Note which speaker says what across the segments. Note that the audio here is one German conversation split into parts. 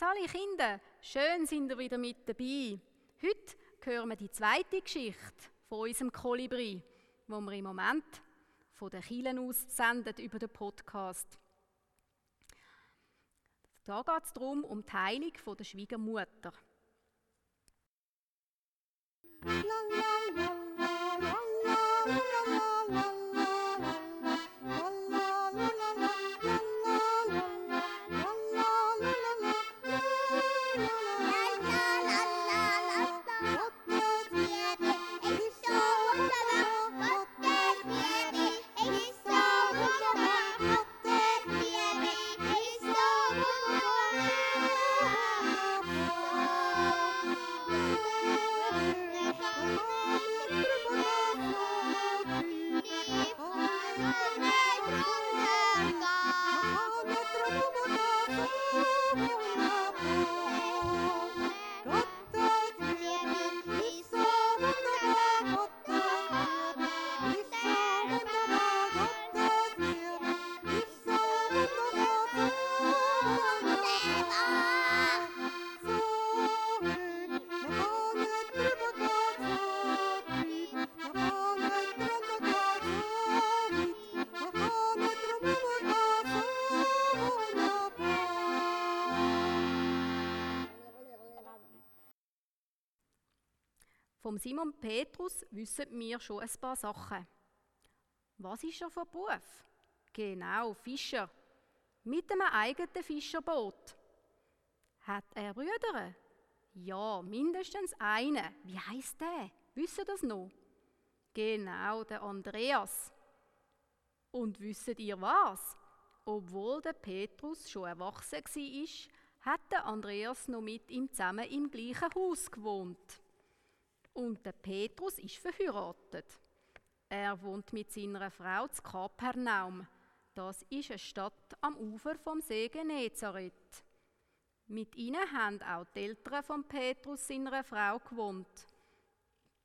Speaker 1: Sali Kinder, schön sind ihr wieder mit dabei. Heute hören wir die zweite Geschichte von unserem Kolibri, wo wir im Moment von den Kielen aus sendet über den Podcast. Da geht es darum, um die Heilung der Schwiegermutter. La, la, la. Vom Simon Petrus wissen wir schon ein paar Sachen. Was ist er für Beruf? Genau, Fischer. Mit einem eigenen Fischerboot. Hat er Brüder? Ja, mindestens einen. Wie heißt der? Wissen das noch? Genau, der Andreas. Und wisst ihr was? Obwohl der Petrus schon erwachsen war, hat der Andreas noch mit ihm zusammen im gleichen Haus gewohnt. Und der Petrus ist verheiratet. Er wohnt mit seiner Frau zu Kapernaum. Das ist eine Stadt am Ufer vom See Genezareth. Mit ihnen haben auch die Eltern von Petrus seiner Frau gewohnt.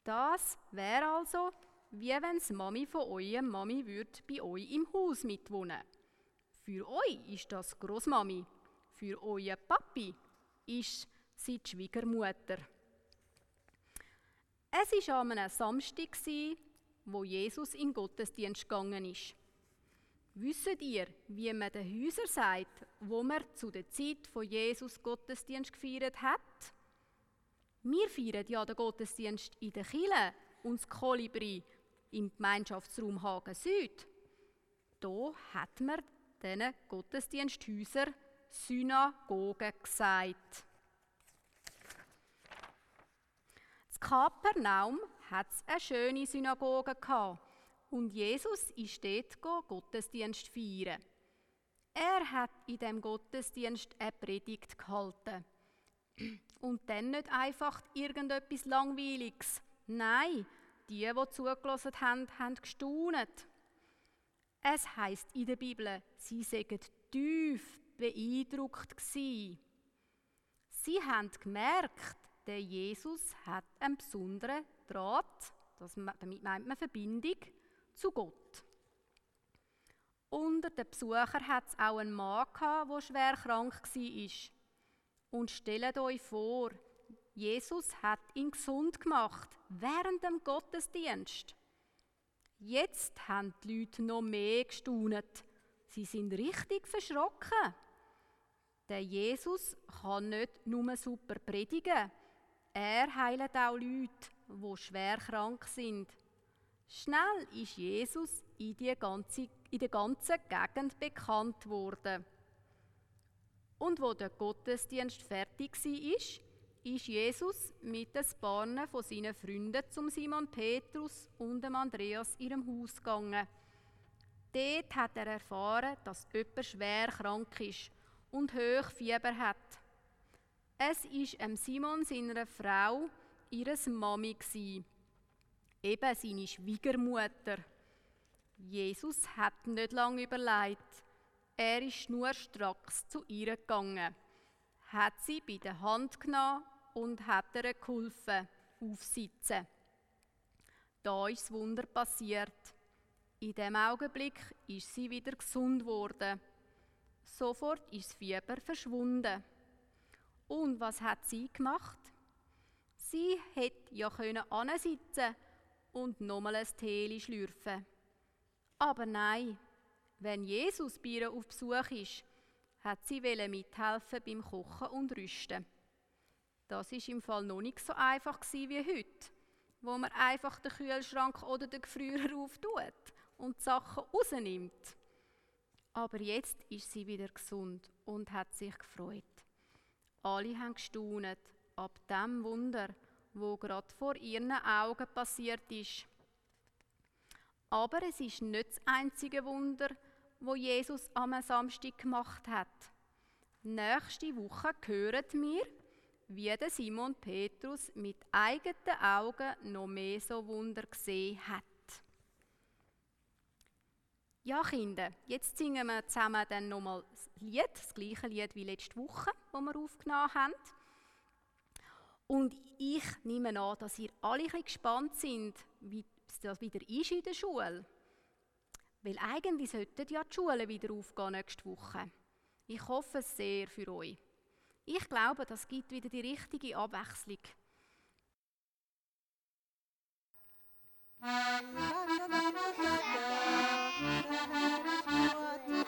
Speaker 1: Das wäre also, wie wenn das Mami von eurem Mami würde bei euch im Haus mitwohnen. Für euch ist das Großmami, für euer Papi ist sie die Schwiegermutter. Es war an einem Samstag, wo Jesus in den Gottesdienst gegangen ist. Wisst ihr, wie man den Häusern sagt, wo man zu der Zeit von Jesus Gottesdienst gefeiert hat? Wir feiern ja den Gottesdienst in der Kille und das Kolibri im Gemeinschaftsraum Hagen Süd. Da hat man diesen Gottesdiensthäusern Synagogen gesagt. In Kapernaum hat es eine schöne Synagoge gehabt und Jesus ist dort Gottesdienst feiern. Er hat in dem Gottesdienst eine Predigt gehalten. Und dann nicht einfach irgendetwas Langweiliges. Nein, die, die zugelassen haben, haben gestaunet. Es heißt in der Bibel, sie seien tief beeindruckt gsi. Sie haben gemerkt, der Jesus hat einen besonderen Draht, das, damit meint man Verbindung, zu Gott. Unter den Besuchern hat es auch einen Mann der schwer krank war. Und stellt euch vor, Jesus hat ihn gesund gemacht, während dem Gottesdienst. Jetzt haben die Leute noch mehr gestaunet. Sie sind richtig verschrocken. Der Jesus kann nicht nur super predigen, er heilt auch Leute, die schwer krank sind. Schnell ist Jesus in, die ganze, in der ganzen Gegend bekannt worden. Und wo der Gottesdienst fertig war, ist Jesus mit ein paar von seinen Freunden zum Simon Petrus und dem Andreas ihrem Haus gegangen. Dort hat er erfahren, dass jemand schwer krank ist und hoch Fieber hat. Es war Simon seiner Frau ihres Mami eben seine Schwiegermutter. Jesus hat nicht lange überlegt. Er ist nur stracks zu ihr gegangen, hat sie bei der Hand genommen und hat ihr geholfen, aufsitzen. Da ist das Wunder passiert. In dem Augenblick ist sie wieder gesund worden. Sofort ist das Fieber verschwunden.
Speaker 2: Und was hat sie gemacht? Sie hätte ja können sitzen und nochmal ein Tee schlürfen. Aber nein, wenn Jesus bei ihr auf Besuch ist, hat sie mithelfen beim Kochen und Rüsten. Das ist im Fall noch nicht so einfach wie heute, wo man einfach den Kühlschrank oder den Gefrierer auftut und die Sachen rausnimmt. Aber jetzt ist sie wieder gesund und hat sich gefreut. Alle haben gestaunet ab dem Wunder, wo gerade vor ihren Augen passiert ist. Aber es ist nicht das einzige Wunder, wo Jesus am Samstag gemacht hat. Nächste Woche hören wir, wie der Simon Petrus mit eigenen Augen noch mehr so Wunder gesehen hat. Ja, Kinder, jetzt singen wir zusammen dann nochmal das Lied, das gleiche Lied wie letzte Woche, wo wir aufgenommen haben. Und ich nehme an, dass ihr alle ein gespannt sind, wie das wieder ist in der Schule. Weil eigentlich sollten ja die Schulen wieder aufgehen nächste Woche. Ich hoffe es sehr für euch. Ich glaube, das gibt wieder die richtige Abwechslung. Thank you.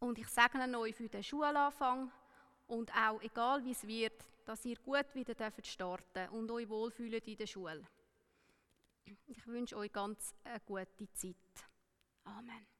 Speaker 2: Und ich segne euch für den Schulanfang und auch, egal wie es wird, dass ihr gut wieder starten dürft und euch wohlfühlt in der Schule. Ich wünsche euch ganz eine gute Zeit. Amen.